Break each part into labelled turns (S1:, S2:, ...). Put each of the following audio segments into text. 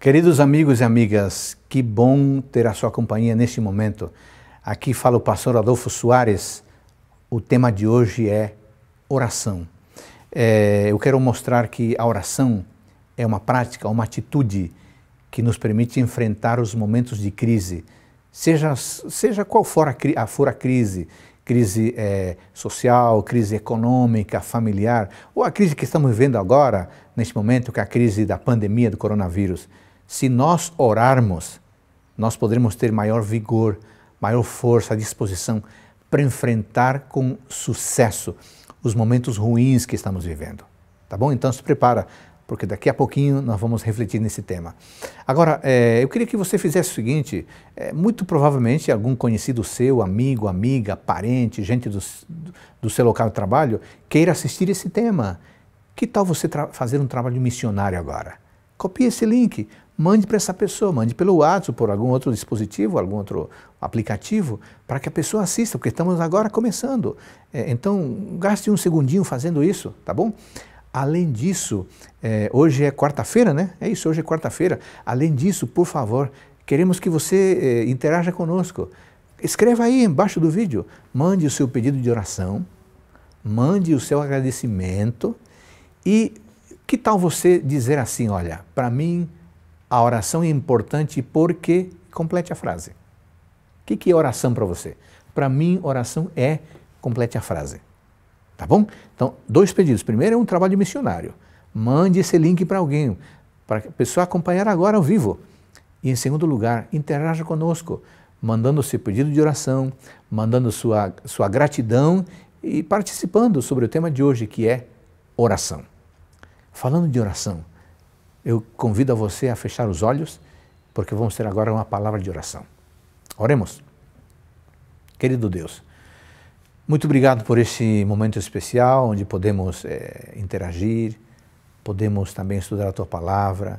S1: Queridos amigos e amigas, que bom ter a sua companhia neste momento. Aqui fala o pastor Adolfo Soares. O tema de hoje é oração. É, eu quero mostrar que a oração é uma prática, uma atitude que nos permite enfrentar os momentos de crise, seja, seja qual for a, for a crise, crise é, social, crise econômica, familiar, ou a crise que estamos vivendo agora, neste momento, que é a crise da pandemia do coronavírus. Se nós orarmos, nós poderemos ter maior vigor, maior força, disposição para enfrentar com sucesso os momentos ruins que estamos vivendo. Tá bom? Então se prepara porque daqui a pouquinho nós vamos refletir nesse tema. Agora, é, eu queria que você fizesse o seguinte: é, muito provavelmente algum conhecido seu, amigo, amiga, parente, gente do, do seu local de trabalho, queira assistir esse tema. Que tal você fazer um trabalho missionário agora? Copie esse link, mande para essa pessoa, mande pelo WhatsApp, por algum outro dispositivo, algum outro aplicativo, para que a pessoa assista, porque estamos agora começando. É, então, gaste um segundinho fazendo isso, tá bom? Além disso, é, hoje é quarta-feira, né? É isso, hoje é quarta-feira. Além disso, por favor, queremos que você é, interaja conosco. Escreva aí embaixo do vídeo, mande o seu pedido de oração, mande o seu agradecimento e que tal você dizer assim, olha, para mim a oração é importante porque complete a frase. O que, que é oração para você? Para mim, oração é complete a frase. Tá bom? Então, dois pedidos. Primeiro é um trabalho missionário. Mande esse link para alguém, para a pessoa acompanhar agora ao vivo. E em segundo lugar, interaja conosco, mandando seu pedido de oração, mandando sua, sua gratidão e participando sobre o tema de hoje, que é oração. Falando de oração, eu convido a você a fechar os olhos, porque vamos ter agora uma palavra de oração. Oremos. Querido Deus, muito obrigado por esse momento especial onde podemos é, interagir, podemos também estudar a tua palavra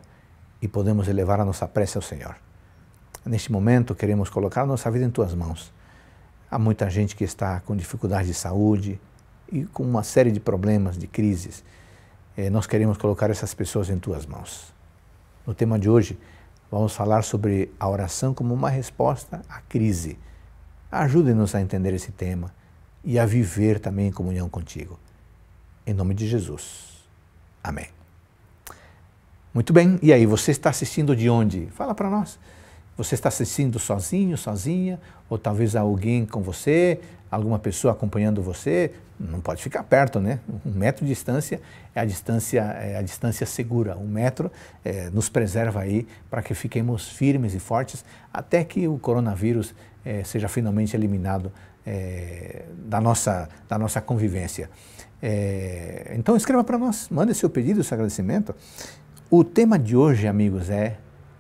S1: e podemos elevar a nossa prece ao Senhor. Neste momento, queremos colocar a nossa vida em tuas mãos. Há muita gente que está com dificuldade de saúde e com uma série de problemas, de crises. É, nós queremos colocar essas pessoas em tuas mãos. No tema de hoje, vamos falar sobre a oração como uma resposta à crise. Ajude-nos a entender esse tema e a viver também em comunhão contigo. Em nome de Jesus. Amém. Muito bem, e aí, você está assistindo de onde? Fala para nós. Você está assistindo sozinho, sozinha, ou talvez alguém com você, alguma pessoa acompanhando você? Não pode ficar perto, né? Um metro de distância é a distância, é a distância segura. Um metro é, nos preserva aí para que fiquemos firmes e fortes até que o coronavírus é, seja finalmente eliminado é, da, nossa, da nossa convivência. É, então escreva para nós, mande seu pedido, seu agradecimento. O tema de hoje, amigos, é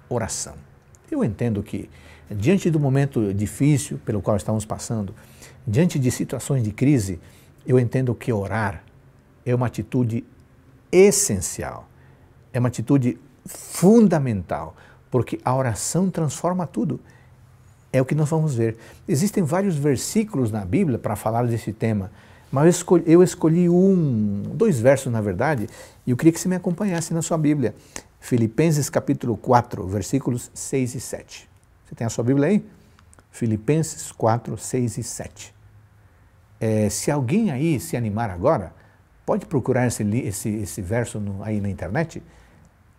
S1: oração. Eu entendo que, diante do momento difícil pelo qual estamos passando, diante de situações de crise, eu entendo que orar é uma atitude essencial, é uma atitude fundamental, porque a oração transforma tudo. É o que nós vamos ver. Existem vários versículos na Bíblia para falar desse tema, mas eu escolhi, eu escolhi, um, dois versos na verdade, e eu queria que você me acompanhasse na sua Bíblia. Filipenses capítulo 4, versículos 6 e 7. Você tem a sua Bíblia aí? Filipenses 4, 6 e 7. É, se alguém aí se animar agora, pode procurar esse, esse, esse verso no, aí na internet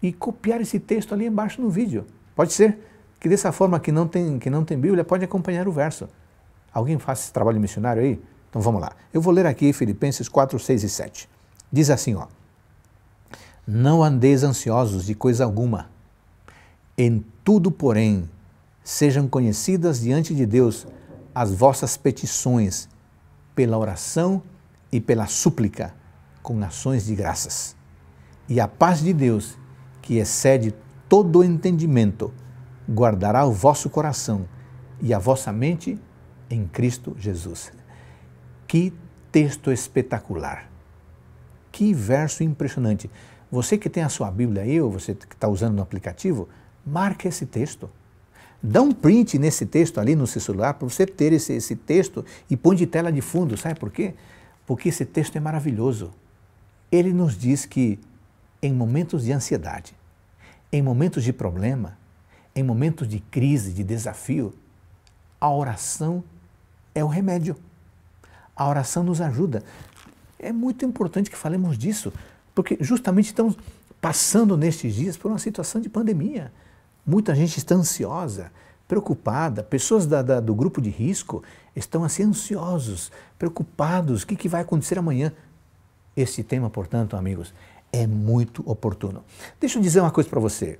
S1: e copiar esse texto ali embaixo no vídeo. Pode ser? que dessa forma que não tem, que não tem Bíblia pode acompanhar o verso. Alguém faz esse trabalho missionário aí? Então vamos lá. Eu vou ler aqui Filipenses 4, 6 e 7. Diz assim, ó. Não andeis ansiosos de coisa alguma. Em tudo, porém, sejam conhecidas diante de Deus as vossas petições pela oração e pela súplica com ações de graças. E a paz de Deus, que excede todo o entendimento, guardará o vosso coração e a vossa mente em Cristo Jesus. Que texto espetacular! Que verso impressionante! Você que tem a sua Bíblia aí, ou você que está usando no aplicativo, marque esse texto. Dá um print nesse texto ali no seu celular para você ter esse, esse texto e põe de tela de fundo. Sabe por quê? Porque esse texto é maravilhoso. Ele nos diz que em momentos de ansiedade, Em momentos de problema, em momentos de crise, de desafio, a oração é o remédio. A oração nos ajuda. É muito importante que falemos disso, porque justamente estamos passando nestes dias por uma situação de pandemia. Muita gente está ansiosa, preocupada, pessoas da, da, do grupo de risco estão assim ansiosos, preocupados, o que, que vai acontecer amanhã? Esse tema, portanto, amigos, é muito oportuno. Deixa eu dizer uma coisa para você.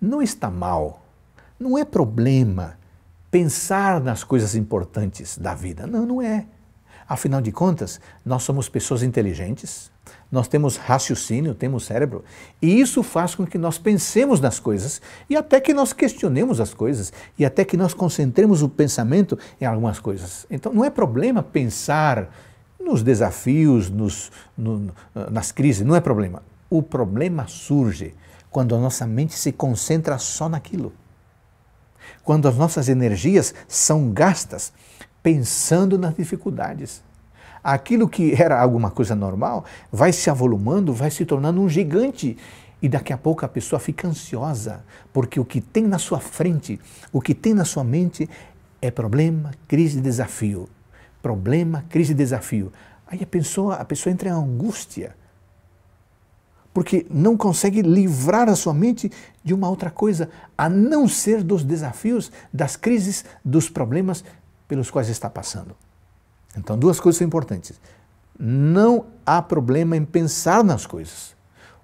S1: Não está mal, não é problema pensar nas coisas importantes da vida. Não, não é. Afinal de contas, nós somos pessoas inteligentes, nós temos raciocínio, temos cérebro, e isso faz com que nós pensemos nas coisas e até que nós questionemos as coisas e até que nós concentremos o pensamento em algumas coisas. Então não é problema pensar nos desafios, nos, no, nas crises, não é problema. O problema surge quando a nossa mente se concentra só naquilo. Quando as nossas energias são gastas pensando nas dificuldades. Aquilo que era alguma coisa normal vai se avolumando, vai se tornando um gigante. E daqui a pouco a pessoa fica ansiosa, porque o que tem na sua frente, o que tem na sua mente é problema, crise, desafio. Problema, crise, desafio. Aí a pessoa, a pessoa entra em angústia, porque não consegue livrar a sua mente de uma outra coisa, a não ser dos desafios, das crises, dos problemas pelos quais está passando. Então, duas coisas são importantes. Não há problema em pensar nas coisas.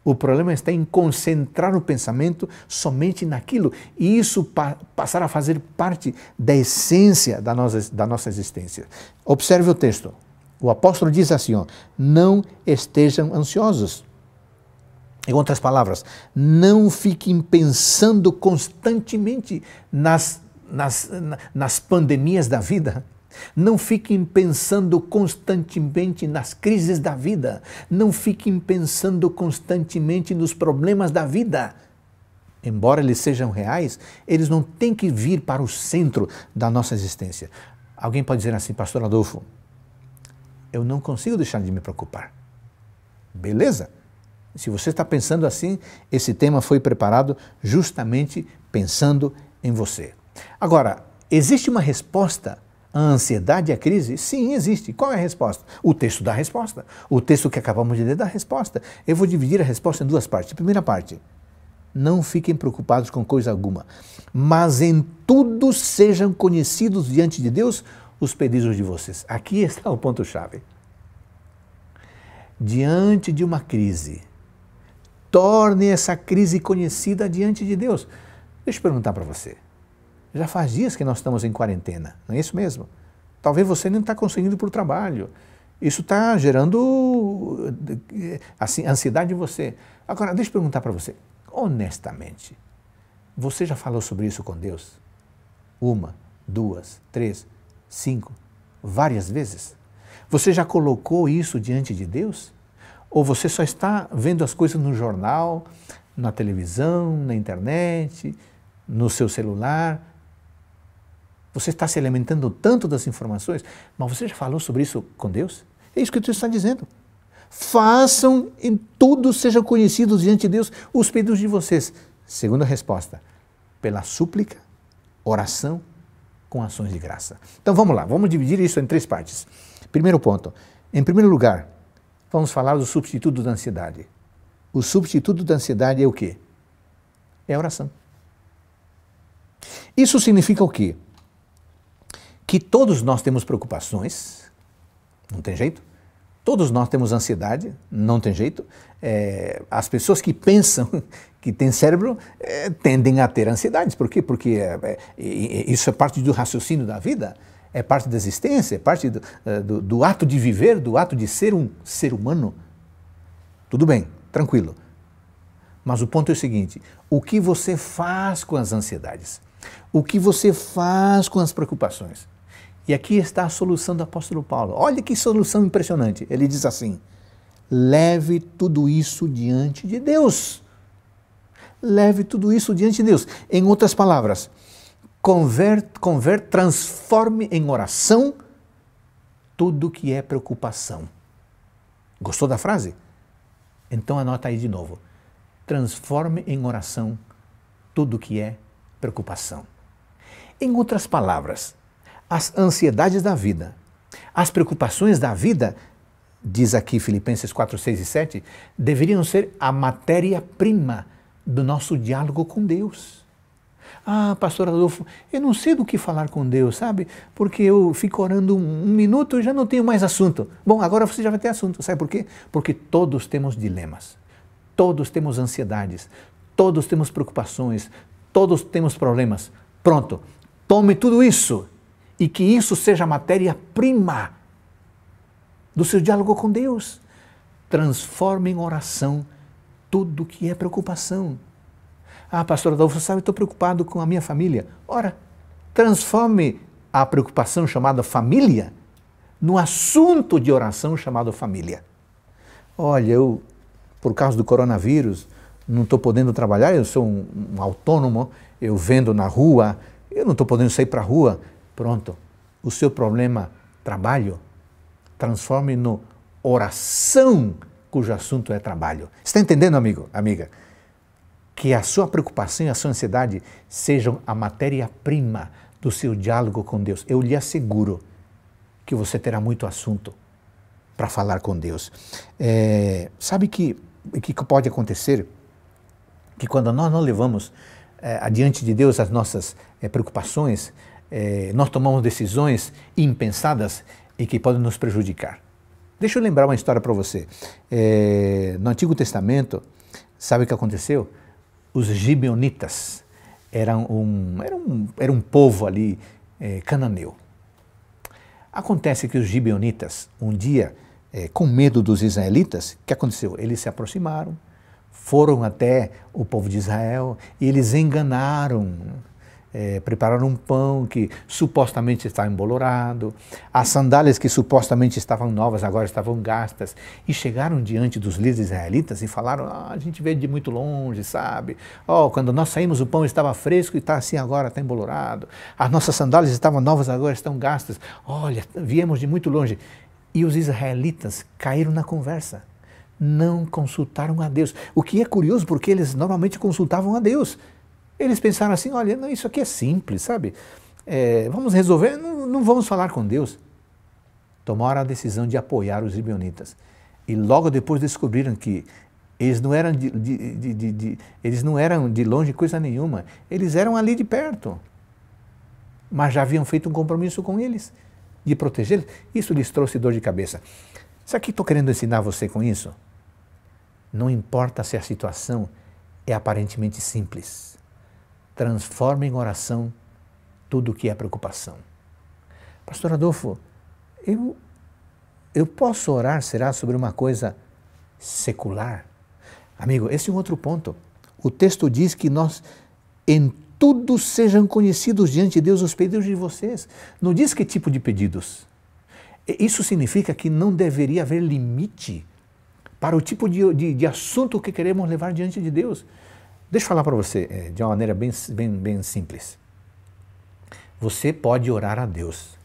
S1: O problema está em concentrar o pensamento somente naquilo e isso pa passar a fazer parte da essência da nossa, da nossa existência. Observe o texto. O apóstolo diz assim: ó, não estejam ansiosos. Em outras palavras, não fiquem pensando constantemente nas nas, nas pandemias da vida. Não fiquem pensando constantemente nas crises da vida. Não fiquem pensando constantemente nos problemas da vida. Embora eles sejam reais, eles não têm que vir para o centro da nossa existência. Alguém pode dizer assim, Pastor Adolfo, eu não consigo deixar de me preocupar. Beleza? Se você está pensando assim, esse tema foi preparado justamente pensando em você. Agora, existe uma resposta à ansiedade e à crise? Sim, existe. Qual é a resposta? O texto dá a resposta. O texto que acabamos de ler dá a resposta. Eu vou dividir a resposta em duas partes. A primeira parte, não fiquem preocupados com coisa alguma, mas em tudo sejam conhecidos diante de Deus os pedidos de vocês. Aqui está o ponto-chave. Diante de uma crise, torne essa crise conhecida diante de Deus. Deixa eu perguntar para você. Já faz dias que nós estamos em quarentena, não é isso mesmo? Talvez você não está conseguindo para o trabalho. Isso está gerando assim, ansiedade em você. Agora, deixa eu perguntar para você, honestamente, você já falou sobre isso com Deus? Uma, duas, três, cinco, várias vezes? Você já colocou isso diante de Deus? Ou você só está vendo as coisas no jornal, na televisão, na internet, no seu celular, você está se alimentando tanto das informações, mas você já falou sobre isso com Deus? É isso que Deus está dizendo. Façam em tudo, sejam conhecidos diante de Deus os pedidos de vocês. Segunda resposta, pela súplica, oração, com ações de graça. Então vamos lá, vamos dividir isso em três partes. Primeiro ponto, em primeiro lugar, vamos falar do substituto da ansiedade. O substituto da ansiedade é o quê? É a oração. Isso significa o quê? Que todos nós temos preocupações, não tem jeito. Todos nós temos ansiedade, não tem jeito. É, as pessoas que pensam que têm cérebro é, tendem a ter ansiedades. Por quê? Porque é, é isso é parte do raciocínio da vida, é parte da existência, é parte do, é, do, do ato de viver, do ato de ser um ser humano. Tudo bem, tranquilo. Mas o ponto é o seguinte: o que você faz com as ansiedades? O que você faz com as preocupações? E aqui está a solução do apóstolo Paulo. Olha que solução impressionante. Ele diz assim: leve tudo isso diante de Deus. Leve tudo isso diante de Deus. Em outras palavras, converte, transforme em oração tudo que é preocupação. Gostou da frase? Então anota aí de novo. transforme em oração tudo que é preocupação. Em outras palavras, as ansiedades da vida, as preocupações da vida, diz aqui Filipenses 4, 6 e 7, deveriam ser a matéria-prima do nosso diálogo com Deus. Ah, pastor Adolfo, eu não sei do que falar com Deus, sabe? Porque eu fico orando um, minuto e já não tenho mais assunto. Bom, agora você já vai ter assunto. Sabe por quê? Porque todos temos dilemas, todos temos ansiedades, todos temos preocupações, todos temos problemas. Pronto, tome tudo isso e que isso seja matéria-prima do seu diálogo com Deus. Transforme em oração tudo que é preocupação. Ah, pastor Adolfo, sabe, estou preocupado com a minha família. Ora, transforme a preocupação chamada família no assunto de oração chamado família. Olha, eu, por causa do coronavírus, não estou podendo trabalhar, eu sou um, um, autônomo, eu vendo na rua, eu não estou podendo sair para a rua. Pronto, o seu problema, trabalho, transforme no oração cujo assunto é trabalho. Está entendendo, amigo, amiga? Que a sua preocupação e a sua ansiedade sejam a matéria-prima do seu diálogo com Deus. Eu lhe asseguro que você terá muito assunto para falar com Deus. É, sabe que que pode acontecer? Que quando nós não levamos é, adiante de Deus as nossas é, preocupações, é, nós tomamos decisões impensadas e que podem nos prejudicar. Deixa eu lembrar uma história para você. É, no Antigo Testamento, sabe o que aconteceu? Os gibeonitas eram um, eram um, era um povo ali é, cananeu. Acontece que os gibeonitas, um dia, com medo dos israelitas, o que aconteceu? Eles se aproximaram, foram até o povo de Israel e eles enganaram é, prepararam um pão que supostamente estava embolorado, as sandálias que supostamente estavam novas agora estavam gastas, e chegaram diante dos líderes israelitas e falaram: ah, a gente veio de muito longe, sabe? Oh, quando nós saímos o pão estava fresco e está assim agora, está embolorado. As nossas sandálias estavam novas agora estão gastas. Olha, viemos de muito longe. E os israelitas caíram na conversa. Não consultaram a Deus. O que é curioso, porque eles normalmente consultavam a Deus. Eles pensaram assim: olha, não, isso aqui é simples, sabe? É, vamos resolver, não, não, vamos falar com Deus. Tomaram a decisão de apoiar os gibeonitas. E logo depois descobriram que eles não eram de, de, de, de, eles não eram de longe coisa nenhuma, eles eram ali de perto. Mas já haviam feito um compromisso com eles de protegê-los. Isso lhes trouxe dor de cabeça. Sabe o que estou querendo ensinar você com isso? Não importa se a situação é aparentemente simples transforma em oração tudo o que é preocupação. Pastor Adolfo, eu, eu posso orar, será, sobre uma coisa secular? Amigo, esse é um outro ponto. O texto diz que nós, em tudo, sejam conhecidos diante de Deus os pedidos de vocês. Não diz que tipo de pedidos. Isso significa que não deveria haver limite para o tipo de, de, de assunto que queremos levar diante de Deus. Deixa eu falar para você é, de uma maneira bem, bem, bem simples. Você pode orar a Deus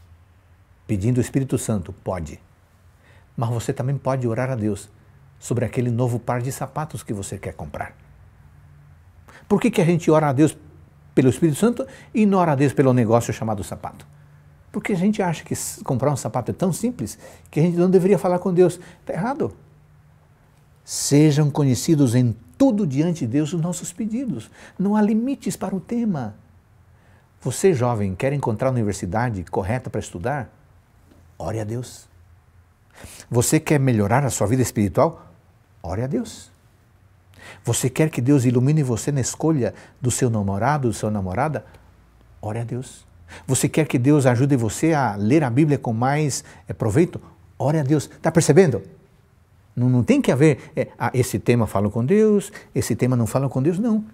S1: pedindo o Espírito Santo, pode. Mas você também pode orar a Deus sobre aquele novo par de sapatos que você quer comprar. Por que, que a gente ora a Deus pelo Espírito Santo e não ora a Deus pelo negócio chamado sapato? Porque a gente acha que comprar um sapato é tão simples que a gente não deveria falar com Deus. Está errado. Sejam conhecidos em tudo diante de Deus os nossos pedidos. Não há limites para o tema. Você, jovem, quer encontrar a universidade correta para estudar? Ore a Deus. Você quer melhorar a sua vida espiritual? Ore a Deus. Você quer que Deus ilumine você na escolha do seu namorado, do seu namorada? Ore a Deus. Você quer que Deus ajude você a ler a Bíblia com mais é, proveito? Ore a Deus. Está percebendo? Não, não tem que haver, é, ah, esse tema fala com Deus, esse tema não fala com Deus, não.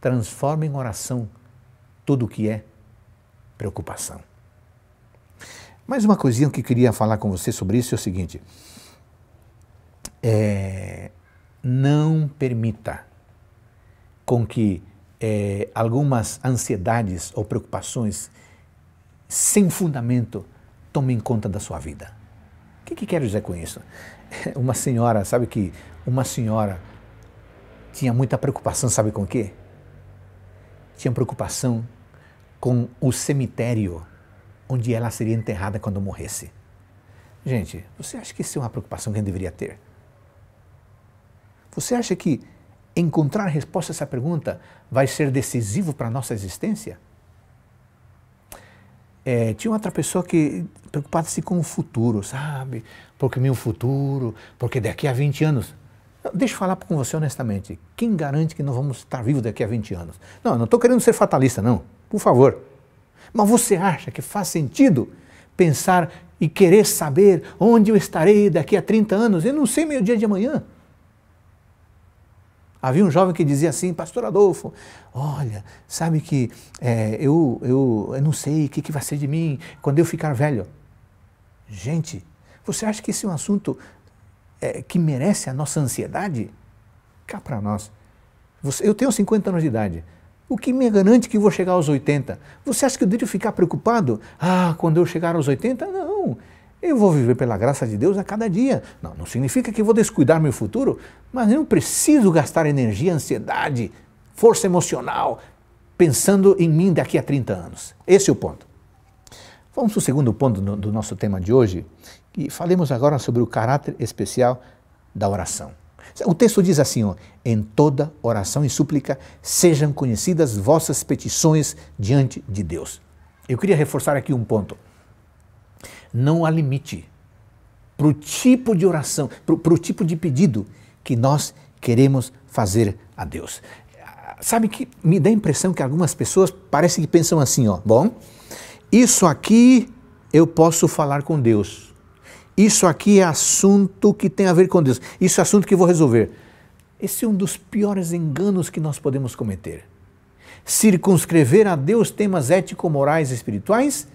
S1: Transforma em oração tudo o que é preocupação. Mais uma coisinha que eu queria falar com você sobre isso é o seguinte: é, não permita com que é, algumas ansiedades ou preocupações sem fundamento tomem conta da sua vida. O que, que quero dizer com isso? uma senhora, sabe que uma senhora tinha muita preocupação, sabe com o quê? Tinha preocupação com o cemitério onde ela seria enterrada quando morresse. Gente, você acha que isso é uma preocupação que a gente deveria ter? Você acha que encontrar a resposta a essa pergunta vai ser decisivo para a nossa existência? É, tinha outra pessoa que preocupada-se com o futuro, sabe? Porque meu futuro, porque daqui a 20 anos. Deixa eu falar com você honestamente. Quem garante que não vamos estar vivos daqui a 20 anos? Não, não estou querendo ser fatalista, não. Por favor. Mas você acha que faz sentido pensar e querer saber onde eu estarei daqui a 30 anos? Eu não sei meu dia de amanhã. Havia um jovem que dizia assim, Pastor Adolfo, olha, sabe que é, eu, eu, eu não sei o que, que vai ser de mim quando eu ficar velho. Gente, você acha que esse é um assunto é, que merece a nossa ansiedade? Cá para nós. Você, eu tenho 50 anos de idade. O que me garante que vou chegar aos 80? Você acha que eu devo ficar preocupado? Ah, quando eu chegar aos 80? Não. Eu vou viver pela graça de Deus a cada dia. Não, não significa que vou descuidar meu futuro, mas eu preciso gastar energia, ansiedade, força emocional pensando em mim daqui a 30 anos. Esse é o ponto. Vamos para o segundo ponto do, do nosso tema de hoje e falemos agora sobre o caráter especial da oração. O texto diz assim: ó, em toda oração e súplica sejam conhecidas vossas petições diante de Deus. Eu queria reforçar aqui um ponto não há limite para o tipo de oração, para o tipo de pedido que nós queremos fazer a Deus. Sabe que me dá a impressão que algumas pessoas parecem que pensam assim, ó, bom, isso aqui eu posso falar com Deus. Isso aqui é assunto que tem a ver com Deus. Isso é assunto que vou resolver. Esse é um dos piores enganos que nós podemos cometer. Circunscrever a Deus temas ético-morais e espirituais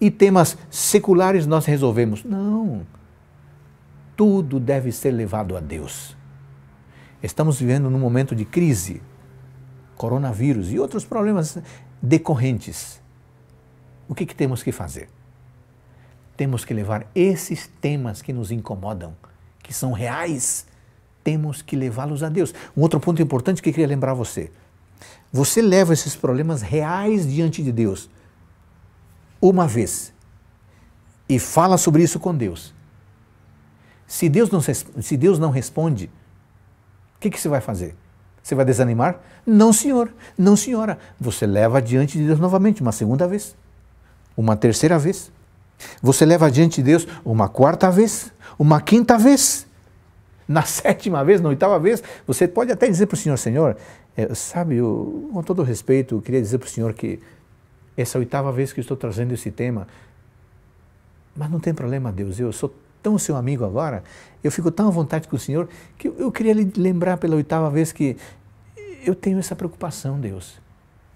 S1: e temas seculares nós resolvemos. Não. Tudo deve ser levado a Deus. Estamos vivendo num momento de crise, coronavírus e outros problemas decorrentes. O que, que temos que fazer? Temos que levar esses temas que nos incomodam, que são reais, temos que levá-los a Deus. Um outro ponto importante que eu queria lembrar você. Você leva esses problemas reais diante de Deus uma vez e fala sobre isso com Deus. Se Deus não, se Deus não responde, o que, que você vai fazer? Você vai desanimar? Não, senhor, não, senhora. Você leva diante de Deus novamente, uma segunda vez, uma terceira vez. Você leva adiante de Deus uma quarta vez, uma quinta vez. Na sétima vez, na oitava vez, você pode até dizer para o Senhor, Senhor, é, sabe, eu, com todo respeito, eu queria dizer para o Senhor que essa oitava vez que estou trazendo esse tema. Mas não tem problema, Deus, eu sou tão seu amigo agora, eu fico tão à vontade com o Senhor, que eu queria lhe lembrar pela oitava vez que eu tenho essa preocupação, Deus.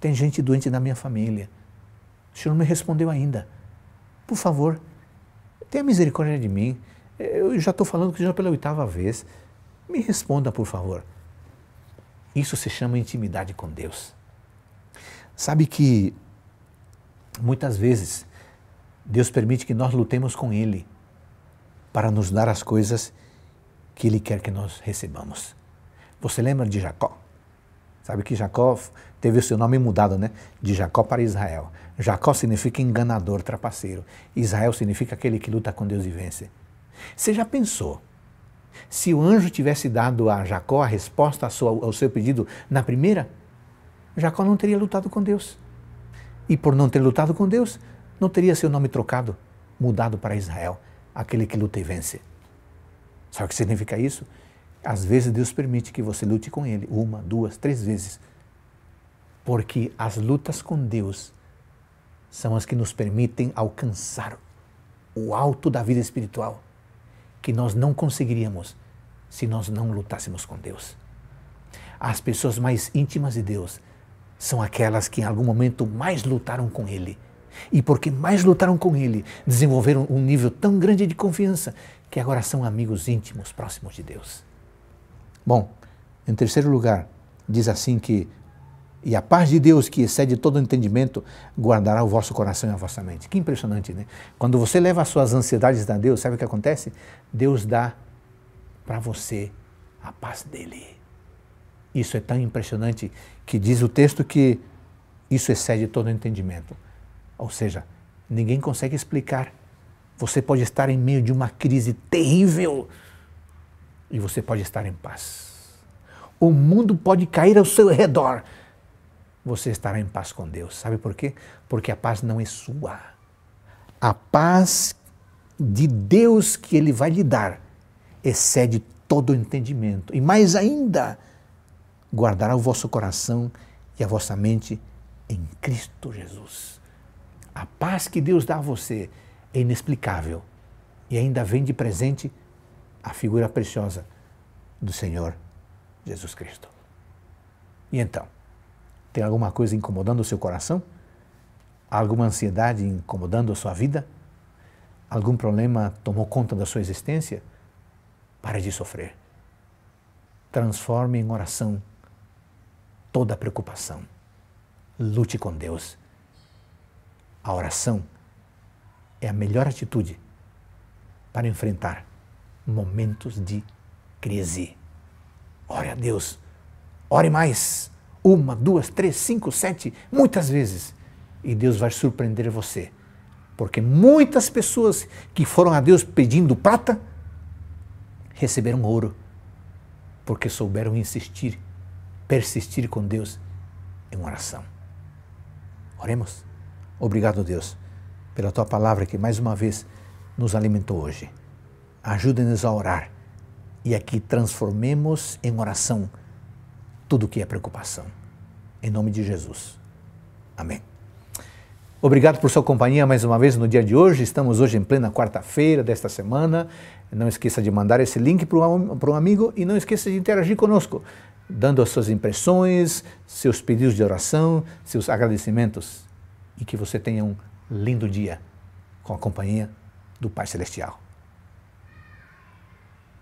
S1: Tem gente doente na minha família. O Senhor não me respondeu ainda. Por favor, tenha misericórdia de mim. Eu já estou falando com o Senhor pela oitava vez. Me responda, por favor. Isso se chama intimidade com Deus. Sabe que Muitas vezes, Deus permite que nós lutemos com Ele para nos dar as coisas que Ele quer que nós recebamos. Você lembra de Jacó? Sabe que Jacó teve o seu nome mudado, né? De Jacó para Israel. Jacó significa enganador, trapaceiro. Israel significa aquele que luta com Deus e vence. Você já pensou? Se o anjo tivesse dado a Jacó a resposta ao seu pedido na primeira, Jacó não teria lutado com Deus. E por não ter lutado com Deus, não teria seu nome trocado, mudado para Israel, aquele que luta e vence. Sabe o que significa isso? Às vezes Deus permite que você lute com Ele, uma, duas, três vezes. Porque as lutas com Deus são as que nos permitem alcançar o alto da vida espiritual, que nós não conseguiríamos se nós não lutássemos com Deus. As pessoas mais íntimas de Deus são aquelas que em algum momento mais lutaram com Ele. E porque mais lutaram com Ele, desenvolveram um nível tão grande de confiança que agora são amigos íntimos, próximos de Deus. Bom, em terceiro lugar, diz assim que e a paz de Deus, que excede todo entendimento, guardará o vosso coração e a vossa mente. Que impressionante, né? Quando você leva as suas ansiedades a Deus, sabe o que acontece? Deus dá para você a paz dele. Isso é tão impressionante que diz o texto que isso excede todo entendimento. Ou seja, ninguém consegue explicar. Você pode estar em meio de uma crise terrível e você pode estar em paz. O mundo pode cair ao seu redor. Você estará em paz com Deus. Sabe por quê? Porque a paz não é sua. A paz de Deus que Ele vai lhe dar excede todo entendimento. E mais ainda, guardará o vosso coração e a vossa mente em Cristo Jesus. A paz que Deus dá a você é inexplicável e ainda vem de presente a figura preciosa do Senhor Jesus Cristo. E então, tem alguma coisa incomodando o seu coração? Alguma ansiedade incomodando a sua vida? Algum problema tomou conta da sua existência? Pare de sofrer. Transforme em oração toda preocupação. Lute com Deus. A oração é a melhor atitude para enfrentar momentos de crise. Ore a Deus. Ore mais. Uma, duas, três, cinco, sete, muitas vezes. E Deus vai surpreender você. Porque muitas pessoas que foram a Deus pedindo prata receberam ouro. Porque souberam insistir persistir com Deus em oração. Oremos. Obrigado, Deus, pela tua palavra que mais uma vez nos alimentou hoje. Ajuda-nos a orar e aqui transformemos em oração tudo que é preocupação. Em nome de Jesus. Amém. Obrigado por sua companhia mais uma vez no dia de hoje. Estamos hoje em plena quarta-feira desta semana. Não esqueça de mandar esse link para um amigo e não esqueça de interagir conosco dando as suas impressões, seus pedidos de oração, seus agradecimentos e que você tenha um lindo dia com a companhia do Pai Celestial.